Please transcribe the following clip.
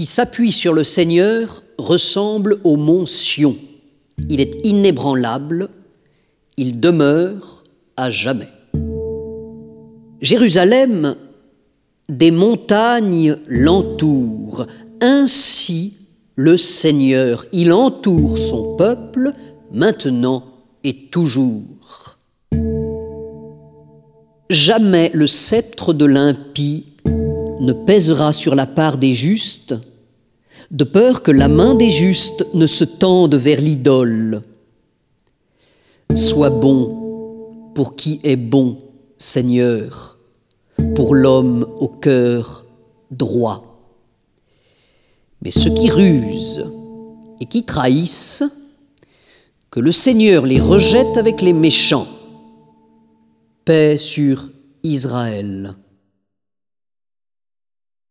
qui s'appuie sur le Seigneur ressemble au mont Sion. Il est inébranlable, il demeure à jamais. Jérusalem, des montagnes l'entourent, ainsi le Seigneur, il entoure son peuple maintenant et toujours. Jamais le sceptre de l'impie ne pèsera sur la part des justes, de peur que la main des justes ne se tende vers l'idole. Sois bon pour qui est bon, Seigneur, pour l'homme au cœur droit. Mais ceux qui rusent et qui trahissent, que le Seigneur les rejette avec les méchants. Paix sur Israël.